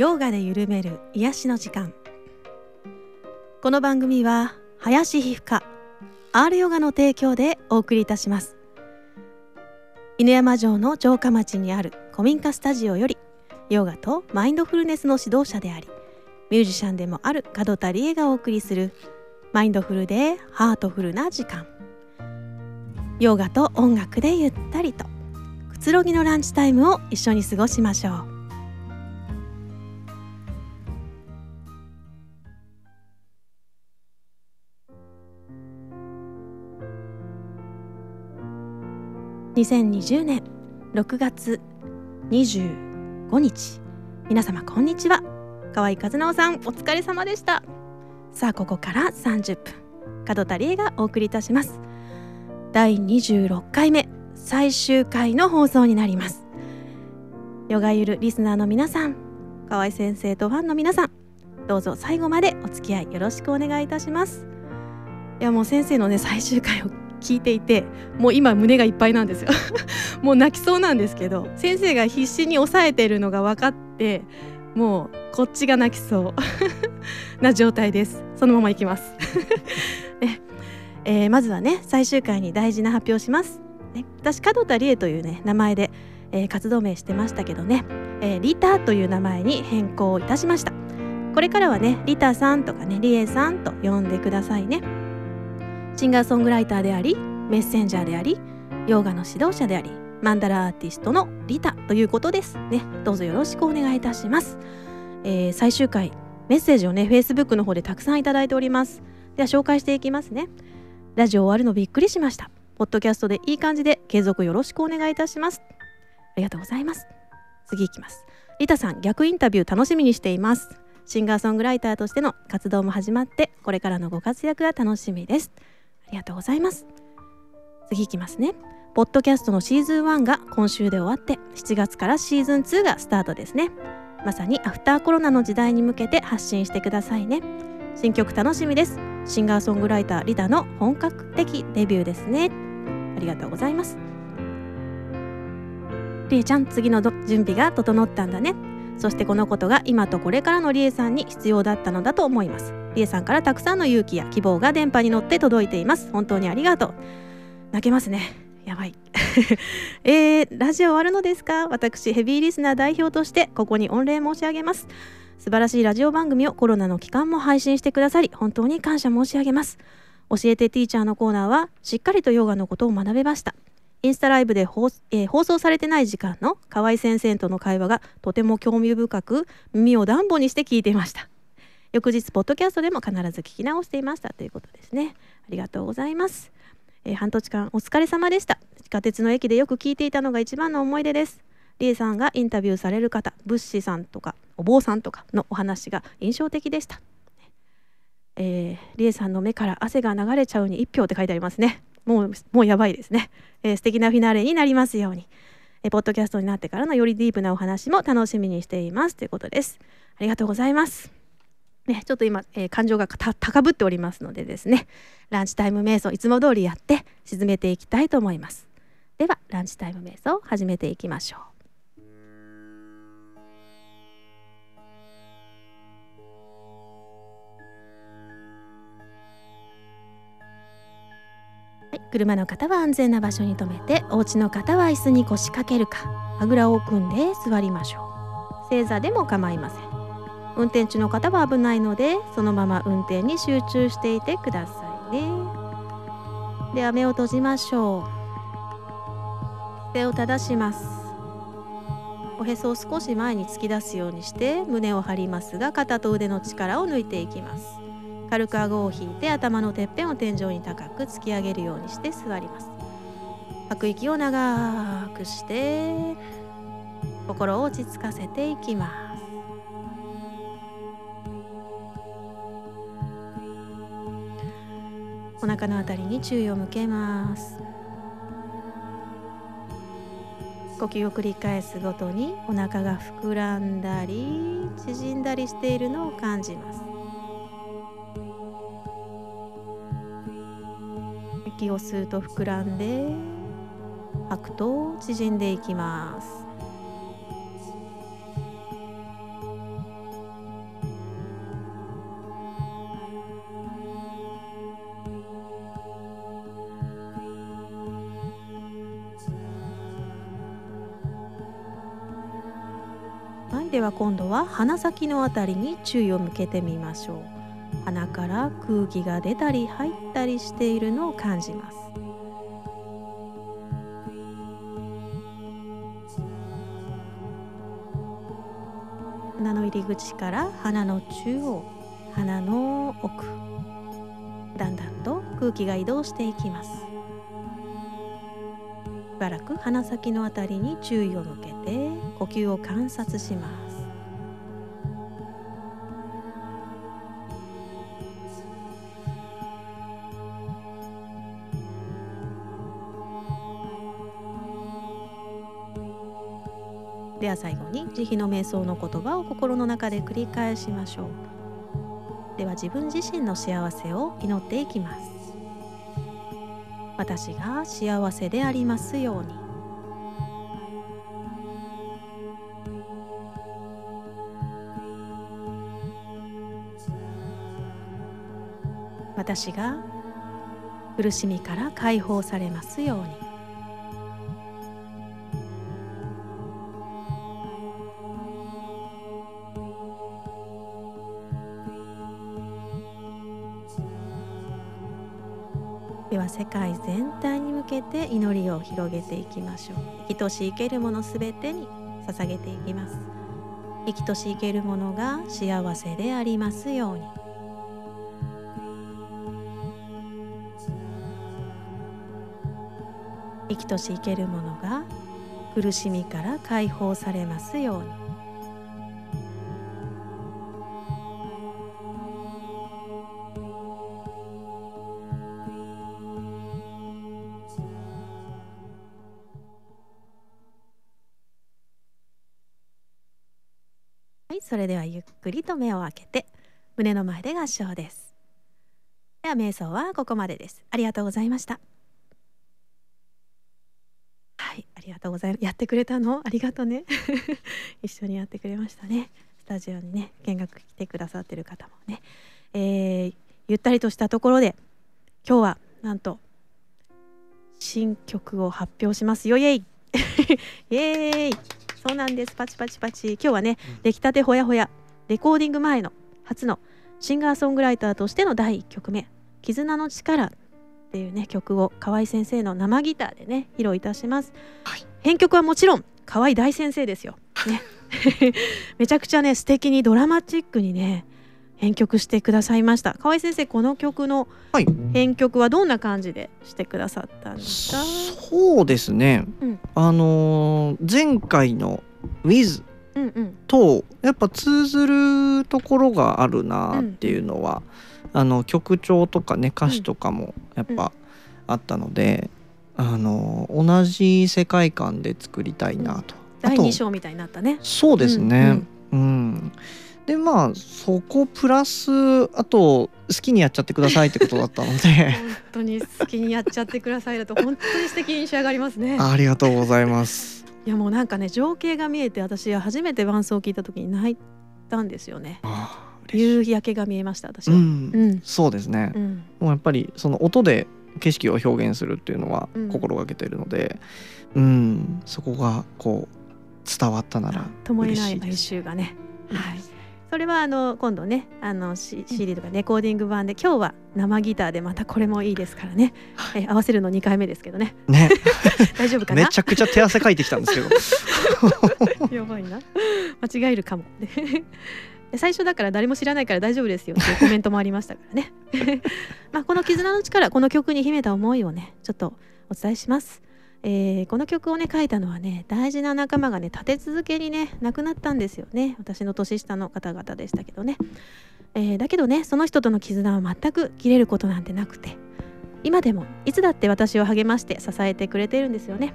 ヨガで緩める癒しの時間。この番組は林皮膚科 R ヨガの提供でお送りいたします。犬山城の城下町にある古民家スタジオよりヨガとマインドフルネスの指導者でありミュージシャンでもある門田理恵がお送りするマインドフルでハートフルな時間。ヨガと音楽でゆったりとくつろぎのランチタイムを一緒に過ごしましょう。2020年6月25日。皆様こんにちは。河合和直さんお疲れ様でした。さあここから30分門田理恵がお送りいたします。第26回目最終回の放送になります。ヨガゆるリスナーの皆さん河合先生とファンの皆さんどうぞ最後までお付き合いよろしくお願いいたします。いやもう先生のね最終回を聞いていてもう今胸がいっぱいなんですよ。もう泣きそうなんですけど先生が必死に抑えているのが分かってもうこっちが泣きそう。な状態です。そのままいきます。ね。えー、まずはね最終回に大事な発表します、ね、私門田理恵というね名前で、えー、活動名してましたけどね、えー、リタという名前に変更いたしました。これからはねリタさんとかねリエさんと呼んでくださいね。シンガーソングライターでありメッセンジャーでありヨガの指導者でありマンダラアーティストのリタということですね。どうぞよろしくお願いいたします、えー、最終回メッセージをね Facebook の方でたくさんいただいております。では紹介していきますね。ラジオ終わるのびっくりしました。ポッドキャストでいい感じで継続よろしくお願いいたします。ありがとうございます。次いきます。リタさん逆インタビュー楽しみにしています。シンガーソングライターとしての活動も始まってこれからのご活躍が楽しみです。りがとうございます。次いきますね。ポッドキャストのシーズン1が今週で終わって7月からシーズン2がスタートですね。まさにアフターコロナの時代に向けて発信してくださいね。新曲楽しみです。シンガーソングライターリダの本格的デビューですね。ありがとうございます。りえちゃん次の準備が整ったんだね。そしてこのことが今とこれからのりえさんに必要だったのだと思います。りえさんからたくさんの勇気や希望が電波に乗って届いています。本当にありがとう。泣けますね。やばい。えー、ラジオ終わるのですか？私ヘビーリスナー代表としてここに御礼申し上げます。素晴らしいラジオ番組をコロナの期間も配信してくださり本当に感謝申し上げます。教えてティーチャーのコーナーはしっかりとヨガのことを学べました。インスタライブで放,、えー、放送されてない時間の河合先生との会話がとても興味深く耳を暖房にして聞いていました。翌日ポッドキャストでも必ず聞き直していましたということですね。ありがとうございます。えー、半年間お疲れ様でした。地下鉄の駅でよく聞いていたのが一番の思い出です。リエさんがインタビューされる方ブッシーさんとかお坊さんとかのお話が印象的でした、えー、リエさんの目から汗が流れちゃうに1票って書いてありますね。もうもうやばいですね、えー、素敵なフィナーレになりますように。え、ポッドキャストになってからのよりディープなお話も楽しみにしています。ということです。ありがとうございます。ね、ちょっと今、えー、感情が高ぶっておりますのでですねランチタイム瞑想いつも通りやって沈めていきたいと思います。ではランチタイム瞑想を始めていきましょう。はい、車の方は安全な場所に停めてお家の方は椅子に腰掛けるかあぐらを組んで座りましょう。正座でも構いません。運転中の方は危ないのでそのまま運転に集中していてくださいね。では目を閉じましょう。手を正します。おへそを少し前に突き出すようにして胸を張りますが肩と腕の力を抜いていきます。軽く顎を引いて頭のてっぺんを天井に高く突き上げるようにして座ります。吐く息を長くして心を落ち着かせていきます。お腹のあたりに注意を向けます。呼吸を繰り返すごとにお腹が膨らんだり縮んだりしているのを感じます。息を吸うと膨らんで吐くと縮んでいきます。では今度は鼻先のあたりに注意を向けてみましょう。鼻から空気が出たり入ったりしているのを感じます。鼻の入り口から鼻の中央鼻の奥だんだんと空気が移動していきます。しばらく鼻先のあたりに注意を向けて呼吸を観察します。では最後に慈悲の瞑想の言葉を心の中で繰り返しましょう。では自分自身の幸せを祈っていきます。私が幸せでありますように。私が苦しみから解放されますように。広げていきましょう。生きとし生けるものすべてに捧げていきます。生きとし生けるものが幸せでありますように。生きとし生けるものが苦しみから解放されますように。はい、それではゆっくりと目を開けて胸の前で合掌です。では瞑想はここまでです。ありがとうございました。はい、ありがとうございます。やってくれたの？ありがとうね。一緒にやってくれましたね。スタジオにね、見学来てくださってる方もね、えー、ゆったりとしたところで今日はなんと新曲を発表しますよイエイ イエーイそうなんです。パチパチパチ。今日はね出来たてほやほや。レコーディング前の初のシンガーソングライターとしての第1曲目「絆の力」っていうね曲を河合先生の生ギターでね披露いたします、はい。編曲はもちろん河合大先生ですよ、ね、めちゃくちゃね素敵にドラマチックにね編曲してくださいました。河合先生この曲のはい。編曲はどんな感じでしてくださったんですか、そうですね、うん。あのー前回の「With うんうん」とやっぱ通ずるところがあるなっていうのは、あの曲調とかね歌詞とかもやっぱあったので、あのー同じ世界観で作りたいなと。あ第と2章みたいになったね。そうですね。うん、でまあそこプラスあと好きにやっちゃってくださいってことだったので本当に好きにやっちゃってくださいだと本当に素敵に仕上がりますね。ありがとうございます。いやもうなんかね情景が見えて私は初めて伴奏を聞いた時に泣いたんですよね。夕焼けが見えました私は。うん、うんそうですね。うんもうやっぱりその音で景色を表現するっていうのはうん心がけているので、うん、そこがこう伝わったならともえない哀嬉しいです。愁がね。はい。それはあの今度ねあの CD とかレコーディング版で今日は生ギターでまたこれもいいですからね、え合わせるの2回目ですけどね。ね、大丈夫かな？めちゃくちゃ手汗かいてきたんですけど。やばいな。間違えるかも。で最初だから誰も知らないから大丈夫ですよっていうコメントもありましたからね。まあこの絆の力この曲に秘めた思いをねちょっとお伝えします、えーこの曲をね書いたのはね大事な仲間がね立て続けにね亡くなったんですよね。私の年下の方々でしたけどね、えーだけどねその人との絆は全く切れることなんてなくて今でもいつだって私を励まして支えてくれてるんですよね。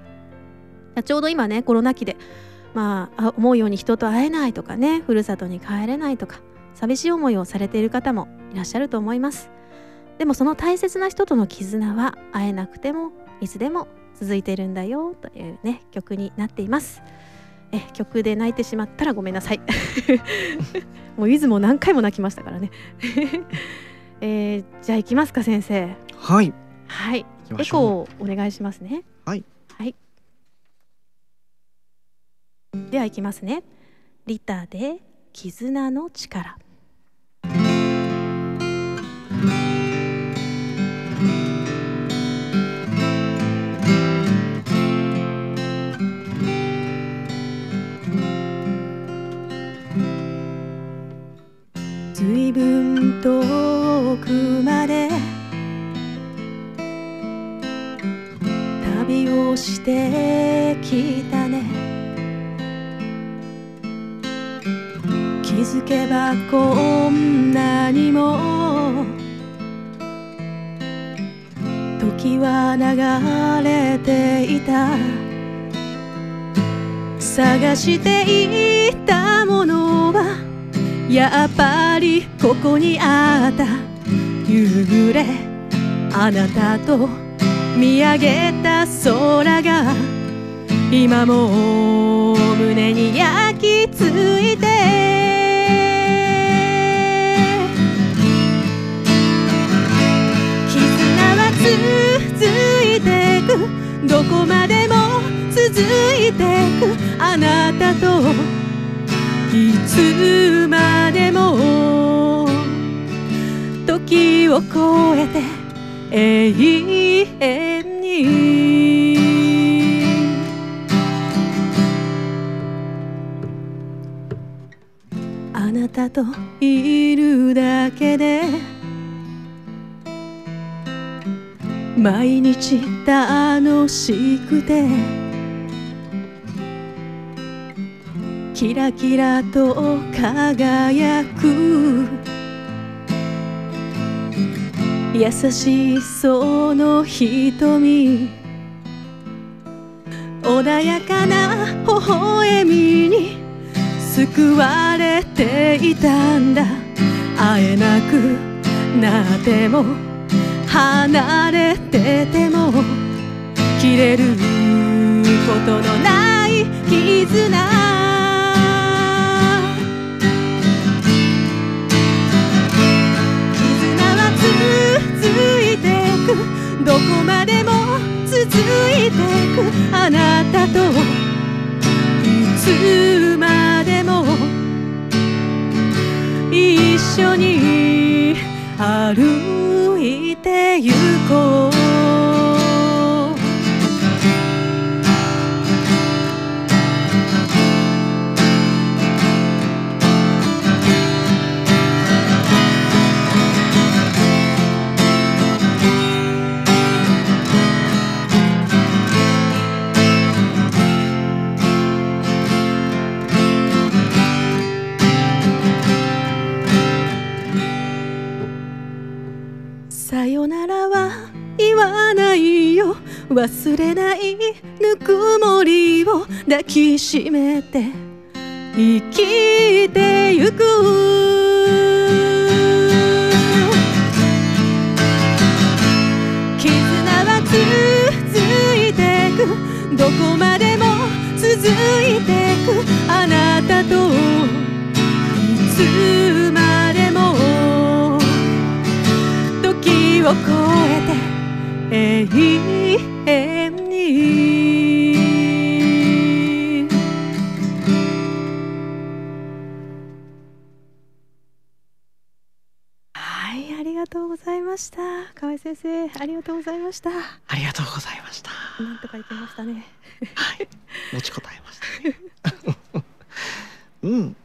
ちょうど今ねコロナ期でまあ思うように人と会えないとかねふるさとに帰れないとか寂しい思いをされている方もいらっしゃると思います。でもその大切な人との絆は会えなくてもいつでも続いているんだよというね曲になっていますえ曲で泣いてしまったらごめんなさい もういつも何回も泣きましたからね えーじゃあ行きますか先生はい、はいエコーをお願いしますね。はい。はい。では行きますね。リタで絆の力分遠くまで旅をしてきたね。気づけばこんなにも時は流れていた。探していたものはやっぱりここにあった夕暮れあなたと見上げた空が今も胸に焼き付いて。絆は続いてくどこまでも続いてくあなたといつまでも時を超えて永遠に。あなたといるだけで毎日楽しくてキラキラと輝く。優しいその瞳。穏やかな微笑みに。救われていたんだ。会えなくなっても。離れてても。切れることのない絆。どこまでも続いてくあなたといつまでも一緒に歩いてゆこうきしめて生きてゆく。絆は続いてく。どこまでも続いてく。あなたといつまでも。時を超えて永遠河合先生ありがとうございました。ありがとうございました。なんとかいけましたね。はい、持ちこたえましたね。うん。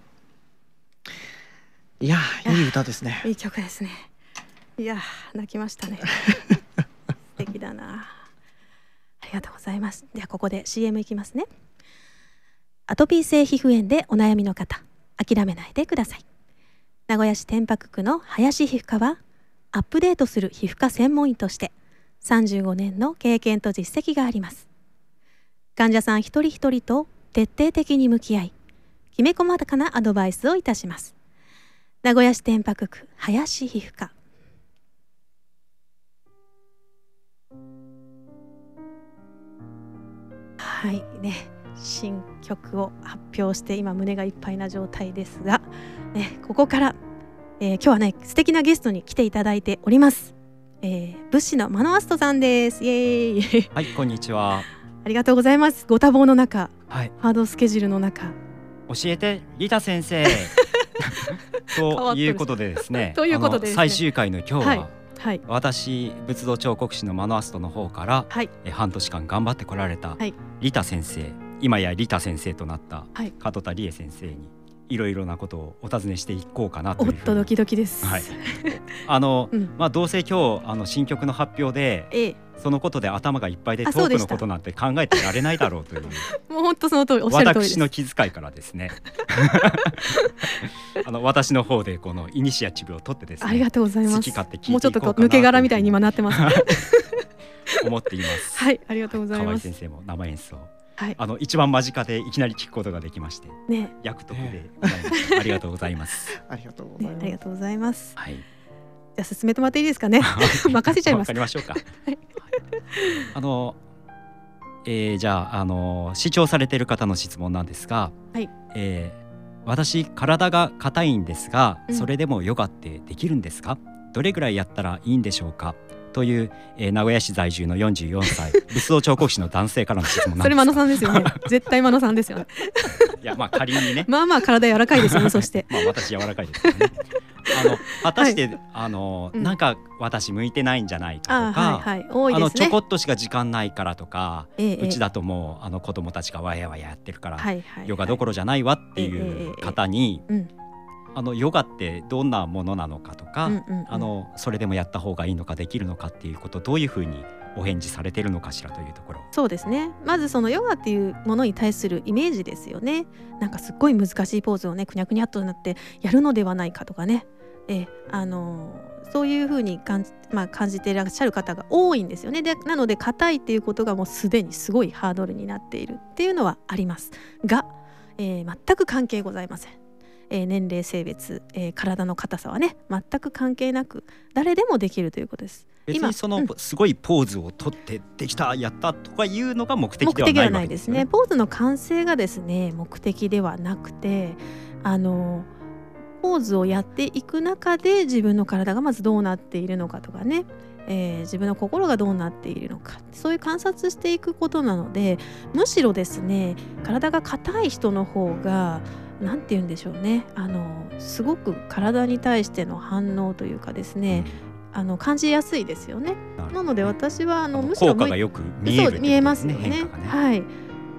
いや、いい歌ですね。いい曲ですね。いやー泣きましたね。素敵だな。ありがとうございます。ではここで CM いきますね。アトピー性皮膚炎でお悩みの方諦めないでください。名古屋市天白区の林皮膚科はアップデートする皮膚科専門医として35年の経験と実績があります。患者さん一人一人と徹底的に向き合いきめ細かなアドバイスをいたします。名古屋市天白区林皮膚科。はいね新曲を発表して今胸がいっぱいな状態ですが、ね、ここから、えー今日はね素敵なゲストに来ていただいております、えー、物資のマノアストさんです。イエーイ。はい、こんにちは。ありがとうございます。ご多忙の中はい、ハードスケジュールの中。教えてリタ先生。ということでですね。ということで、ね、最終回の今日は、はい。はい、私仏像彫刻師のマノアストの方から、はい、え半年間頑張ってこられた、リタ先生今やリタ先生となった門田理恵先生にいろいろなことをお尋ねしていこうかなというおっとドキドキです。はい。あの、うん、まあどうせ今日あの新曲の発表で、ええ、そのことで頭がいっぱいでトークのことなんて考えてられないだろうという。もう本当その通りおっしゃる通り私の気遣いからですね。あの私の方でこのイニシアチブを取ってですね。ありがとうございます。好き勝手聞いてもうちょっとこう抜け殻みたいに今なってます。思っています。はい、ありがとうございます。河合先生も生演奏。はい、あの一番間近でいきなり聞くことができまして、ね、役得で、ありがとうございます。ありがとうございます。ありがとうございます。はい。じゃあ進めてもらっていいですかね。任せちゃいます。わかりましょうか。はい、あの、えー、じゃああの視聴されている方の質問なんですが、はい。えー、私体が硬いんですが、それでもヨガってできるんですか？どれぐらいやったらいいんでしょうか？という、えー、名古屋市在住の44歳 仏像彫刻師の男性からの質問なんですそれ真野さんですよね。絶対真野さんですよね。いやまあ仮にね。まあまあ体柔らかいですよねそして。まあ私柔らかいですよね。あの果たして、はい、あの、うん、なんか私向いてないんじゃないかとか、はいはい。ね、あのちょこっとしか時間ないからとか、ええ、うちだともうあの子供たちがわやわややってるから、はいはいはい、ヨガどころじゃないわっていう方に、えええうんあのヨガってどんなものなのかとか、うんうんうん、あのそれでもやった方がいいのかできるのかっていうことどういうふうにお返事されてるのかしらというところ。そうですね。まずそのヨガっていうものに対するイメージですよね。なんかすっごい難しいポーズをねくにゃくにゃっとなってやるのではないかとかね。えあのそういうふうに感じ,、まあ、感じていらっしゃる方が多いんですよね。でなので硬いっていうことがもうすでにすごいハードルになっているっていうのはあります。が、えー、全く関係ございませんえー、年齢性別、えー、体の硬さはね全く関係なく誰でもできるということです。別にその、うん、すごいポーズをとってできたやったとかいうのが目的ではないわけですね。ポーズの完成がですね目的ではなくてあのポーズをやっていく中で自分の体がまずどうなっているのかとかねえー、自分の心がどうなっているのかそういう観察していくことなのでむしろですね体が硬い人の方が何て言うんでしょうね。あのすごく体に対しての反応というかですね、あの感じやすいですよね。なので私はあのむしろ効果がよく見える、ね、見えますよね、ね、はい。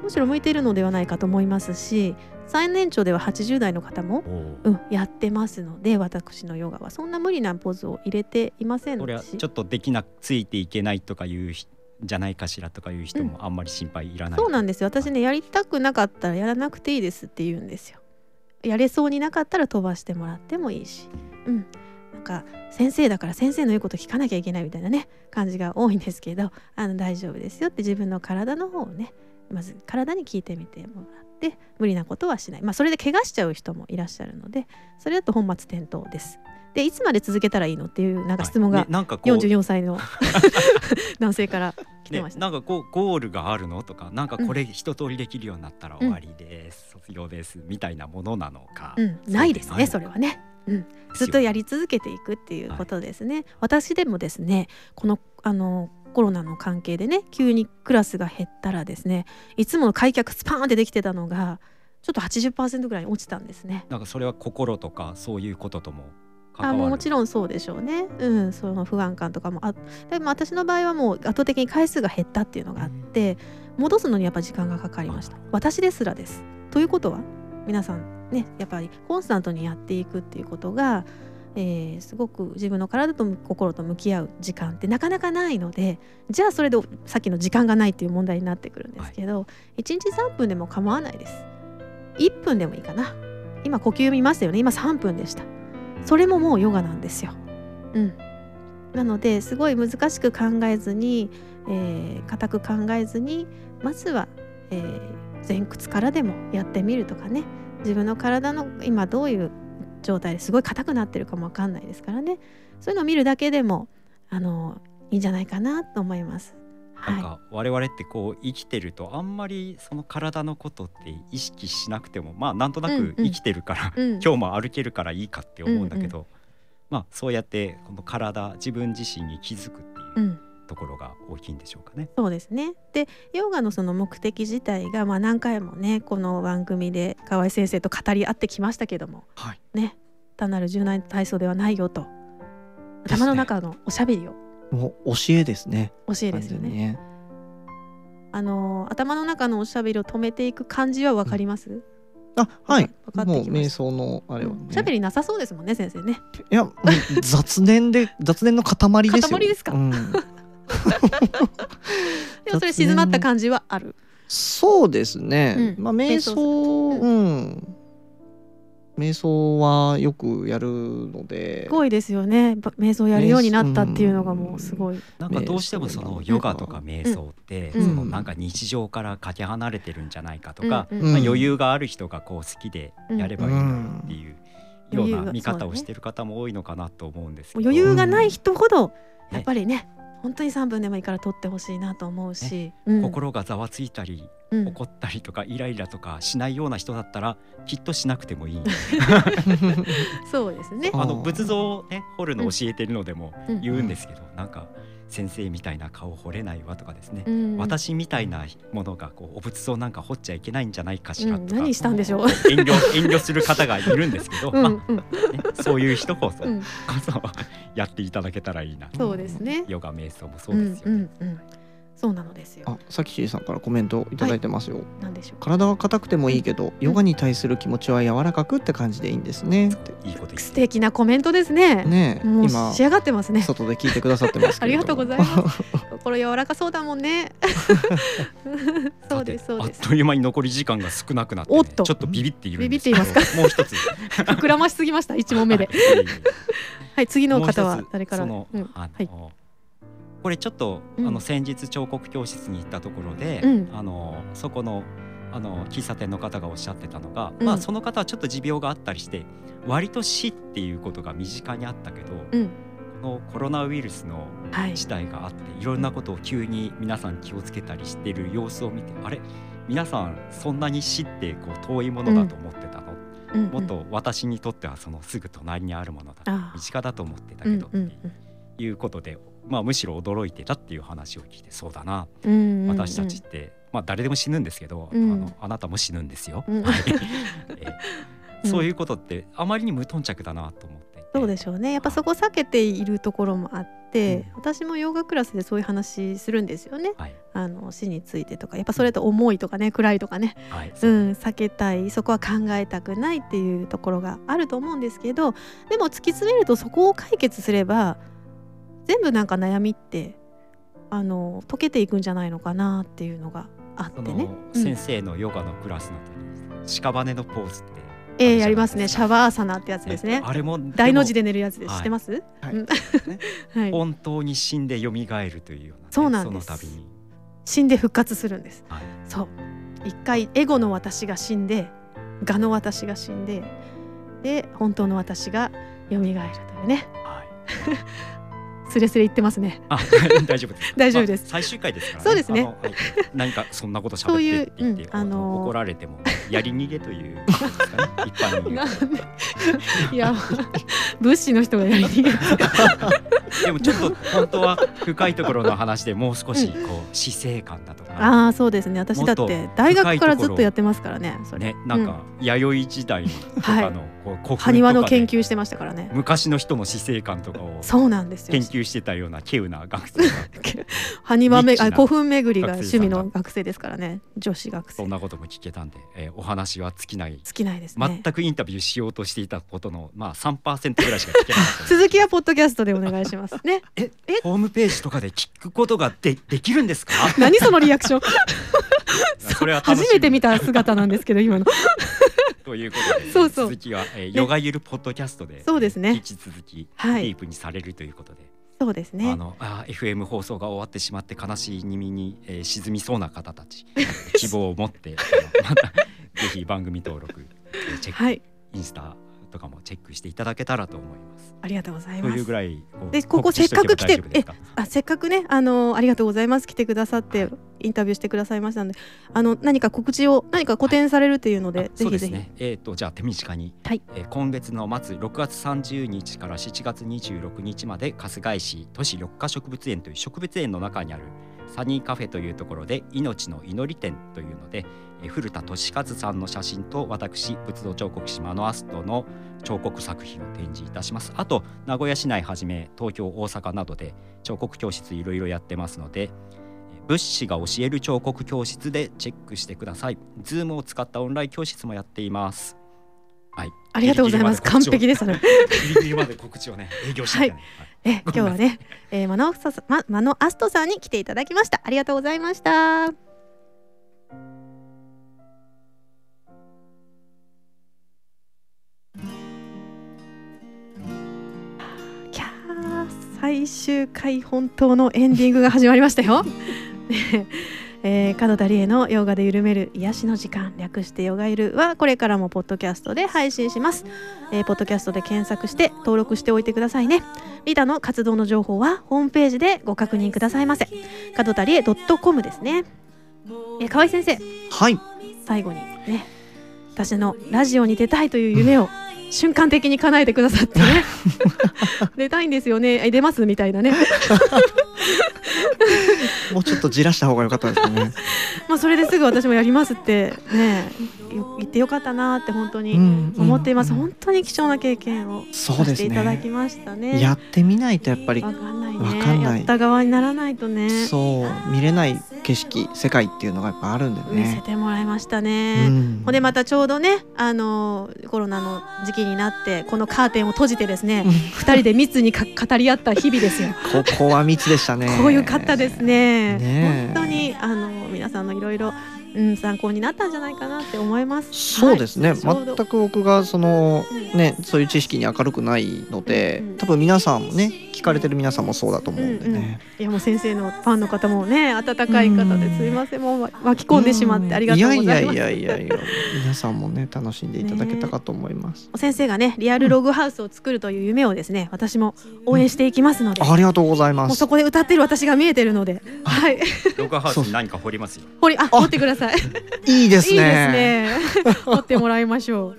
むしろ向いているのではないかと思いますし最年長では80代の方も、うん、やってますので私のヨガは。そんな無理なポーズを入れていませんこれはちょっとできなついていけないとかいうじゃないかし。らとかいう人もあんまり心配いらない、うん、そうなんですよ私ねやりたくなかったらやらなくていいですって言うんですよやれそうになかったら飛ばしてもらってもいいし、うん、なんか先生だから先生の言うこと聞かなきゃいけないみたいなね感じが多いんですけどあの大丈夫ですよって自分の体の方をねまず体に聞いてみてもらって無理なことはしない、まあ、それで怪我しちゃう人もいらっしゃるのでそれだと本末転倒です。でいつまで続けたらいいのっていうなんか質問が44歳の 男性から来てました、ね、なんかこうゴールがあるの？とかなんかこれ一通りできるようになったら終わりです、うん、卒業ですみたいなものなのか、うん、ないですねそれはね。うん、ずっとやり続けていくっていうことですね。はい、私でもですねこのあのコロナの関係でね急にクラスが減ったらですねいつもの開脚スパーンってできてたのがちょっと80%ぐらい落ちたんですね。なんかそれは心とかそういうことともあもちろんそうでしょうね、うん、その不安感とかもあでも私の場合はもう圧倒的に回数が減ったっていうのがあって戻すのにやっぱ時間がかかりました。私ですらです。ということは皆さんねやっぱりコンスタントにやっていくっていうことが、えー、すごく自分の体と心と向き合う時間ってなかなかないのでじゃあそれでさっきの時間がないっていう問題になってくるんですけど、はい、1日3分でも構わないです。1分でもいいかな。今呼吸見ましたよね。今3分でしたそれももうヨガなんですよ。うん、なのですごい難しく考えずに、えー、固く考えずにまずは、えー、前屈からでもやってみるとかね自分の体の今どういう状態ですごい硬くなってるかも分かんないですからねそういうのを見るだけでもあのいいんじゃないかなと思います。なんか我々ってこう生きてるとあんまりその体のことって意識しなくてもまあなんとなく生きてるから、うん。うん、今日も歩けるからいいかって思うんだけど、うんうん、まあそうやってこの体自分自身に気づくっていうところが大きいんでしょうかね。そうですね。でヨガのその目的自体が、まあ、何回もねこの番組で河合先生と語り合ってきましたけども、はい、ね単なる柔軟体操ではないよと頭の中のおしゃべりを、もう教えですね。教えですよね。ね。あの頭の中のおしゃべりを止めていく感じはわかります、うん。あはい。もう瞑想のあれは、ね、しゃべりなさそうですもんね先生ね。いや 雑念で雑念の塊ですよ。塊ですか、うん、でもそれ静まった感じはある。そうですね、うん、まあ瞑想うん瞑想はよくやるので。すごいですよね。瞑想やるようになったっていうのがもうすごい、なんかどうしてもそのヨガとか瞑想って、そのなんか日常からかけ離れてるんじゃないかとか、まあ、余裕がある人がこう好きでやればいいのっていうような見方をしてる方も多いのかなと思うんですけど、余裕がない人ほどやっぱりね本当に3分でもいいから撮ってほしいなと思うし、ね。うん、心がざわついたり、うん、怒ったりとかイライラとかしないような人だったらきっとしなくてもいい。そうですね。あの仏像をね掘るの教えてるのでも言うんですけど、うん、なんか先生みたいな顔掘れないわとかですね、うん、私みたいなものがこうお仏像なんか掘っちゃいけないんじゃないかしらとか、うん、何したんでしょう。遠慮遠慮する方がいるんですけど、まあね、そういう人こそ、こそやっていただけたらいいな。そうですね。ヨガ瞑想もそうですよね。そうなのですよ。あ、さきしーさんからコメントいただいてますよ。はい、でしょう。体は硬くてもいいけど、ヨガに対する気持ちは柔らかくって感じでいいんですね。いいこと素敵なコメントですね。ね、今仕上がってますね。外で聞いてくださってます ありがとうございます。心柔らかそうだもんね。そうですそうです。あっという間に残り時間が少なくなって、ね、おっとちょっとビビっているビビっていますか？もう一つ。膨らましすぎました一問目で。はい次の方は誰から？うん、はい。これちょっと、うん、あの先日彫刻教室に行ったところで、うん、あのそこのあの喫茶店の方がおっしゃってたのが、うん、まあその方はちょっと持病があったりして割と死っていうことが身近にあったけど、このコロナウイルスの事態があって、はい、いろんなことを急に皆さん気をつけたりしてる様子を見てあれ？皆さんそんなに死ってこう遠いものだと思ってたの、うん。もっと私にとってはそのすぐ隣にあるものだ身近だと思ってたけどっていうことでまあ、むしろ驚いてたっていう話を聞いてそうだな、うんうんうん、私たちって、まあ、誰でも死ぬんですけど、うん、あのあなたも死ぬんですよ。うん、えそういうことってあまりに無頓着だなと思って。そうでしょうね。やっぱそこ避けているところもあって、うん、私もヨガクラスでそういう話するんですよね、はい、あの死についてとかやっぱそれと重いとかね暗いとかね、はい、うん、避けたい。そこは考えたくないっていうところがあると思うんですけどでも突き詰めるとそこを解決すれば全部なんか悩みってあの解けていくんじゃないのかなっていうのがあってね。先生のヨガのクラスの時に屍のポーズってええやりますねシャワーサナってやつですね。あれも大の字で寝るやつです。知ってます？はい。本当に死んで蘇るというような、そうなんです。死んで復活するんです。はい、そう。一回エゴの私が死んで、我の私が死んで、で本当の私が蘇るというね。はい。すれすれ言ってますね。あ、大丈夫です。大丈夫です、まあ、最終回ですから、ね、そうですね。何かそんなこと喋って言って、あのー、怒られてもやり逃げという、ね、一般にいや、物資の人がやり逃げ。でもちょっと本当は深いところの話でもう少しこう死生観だとか。ああ、そうですね。私だって大学からずっとやってますからね。それね、なんか弥生時代とかのこう古墳埴輪の研究してましたからね。昔の人の死生観とかをそうなんですよ。研究してたような稀有な学生が埴輪めあ古墳巡りが趣味の学生ですからね。女子学生。そんなことも聞けたんで、えー、お話は尽きない。尽きないですね。全くインタビューしようとしていたことのまあ3%ぐらいしか聞けなかった続きはポッドキャストでお願いしますね。ええ？ホームページとかで聞くことがでできるんですか？何そのリアクション？それは初めて見た姿なんですけど今の。ということで、そうそう。続きは、えー、ヨガゆるポッドキャストでそうですね。引き続きディープにされるということで、そうですね。あのあ FM 放送が終わってしまって悲しい耳に、えー、沈みそうな方たち 希望を持って またぜひ番組登録チェック、はい、インスタとかもチェックしていただけたらと思います。ありがとうございます。というぐらいでここせっかく来てえあせっかくねあのありがとうございます。来てくださってインタビューしてくださいましたので。あの何か告知を何か個展されるというので、はい、ぜひぜひ。ね、えっ、ー、とじゃあ手短に、はい。えー、今月の末6月30日から7月26日まで春日井市都市緑化植物園という植物園の中にあるサニーカフェというところで命の祈り展というので古田俊和さんの写真と私仏像彫刻師マノアストの彫刻作品を展示いたします。あと名古屋市内はじめ東京大阪などで彫刻教室いろいろやってますので仏師が教える彫刻教室でチェックしてください。ズームを使ったオンライン教室もやっています。はい、ありがとうございます。完璧ですね。ギリギリまで告知をね、営業して、ね、はい、え、今日はね、えー、マノアストさん、ま、マノアストさんに来ていただきました。ありがとうございました。最終回本当のエンディングが始まりましたよ。えー、角田理恵のヨガで緩める癒しの時間略してヨガゆるはこれからもポッドキャストで配信します、えー、ポッドキャストで検索して登録しておいてくださいね。リタの活動の情報はホームページでご確認くださいませ。角田理恵 .com ですね、えー、河合先生。はい。最後にね私のラジオに出たいという夢を瞬間的に叶えてくださってね。出たいんですよね。出ます？みたいなね もうちょっとじらした方が良かったですね。まあそれですぐ私もやりますってね。言ってよかったなって本当に思っています、うんうんうん、本当に貴重な経験をさせていただきましたね、ね、やってみないとやっぱり分かんないね。かんない。やった側にならないとね。そう見れない景色世界っていうのがやっぱあるんでね。見せてもらいましたね、うん、ほんでまたちょうどねあのコロナの時期になってこのカーテンを閉じてですね二人で密に語り合った日々ですよ。ここは密でしたね。こういう方ですね。ね本当にあの皆さんのいろいろうん、参考になったんじゃないかなって思います。そうですね、はい、全く僕がその、ね、そういう知識に明るくないので、うんうん、多分皆さんもね聞かれてる皆さんもそうだと思うんでね。うんうん、いやもう先生のファンの方もね温かい方ですいませんもう巻き込んでしまってありがとうございます。いやいやいやいや皆さんもね楽しんでいただけたかと思います。ね、先生がねリアルログハウスを作るという夢をですね私も応援していきますので、うん、ありがとうございます。そこで歌ってる私が見えてるので、はい。ログハウスに何か掘りますよ。掘りあ掘ってください。い いいいですね。いいですね。持ってもらいましょう。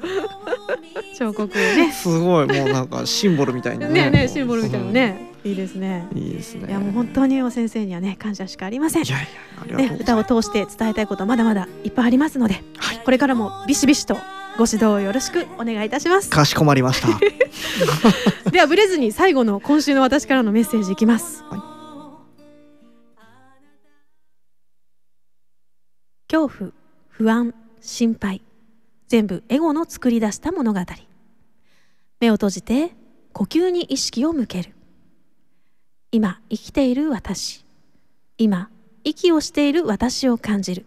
彫刻ね。すごいもうなんかシンボルみたいなね。ねねシンボルみたいなね。いいですね。いいですね。いやもう本当にお先生にはね感謝しかありません。いやいやね歌を通して伝えたいことまだまだいっぱいありますので、はい、これからもビシビシとご指導よろしくお願いいたします。かしこまりました。ではブレずに最後の今週の私からのメッセージいきます。はい、恐怖、不安、心配。全部エゴの作り出した物語。目を閉じて呼吸に意識を向ける。今生きている私。今息をしている私を感じる。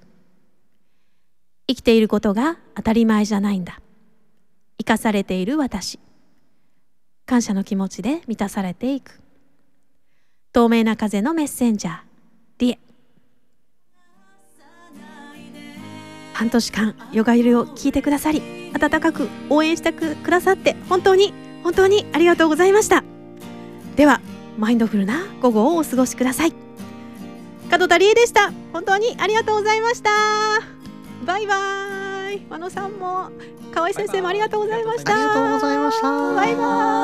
生きていることが当たり前じゃないんだ。生かされている私。感謝の気持ちで満たされていく。透明な風のメッセンジャー。半年間ヨガゆるを聞いてくださり温かく応援してくださって本当に本当にありがとうございました。ではマインドフルな午後をお過ごしください。門田理恵でした。本当にありがとうございました。バイバイ。和野さんも河合先生もありがとうございました。ありがとうございました。バイバイ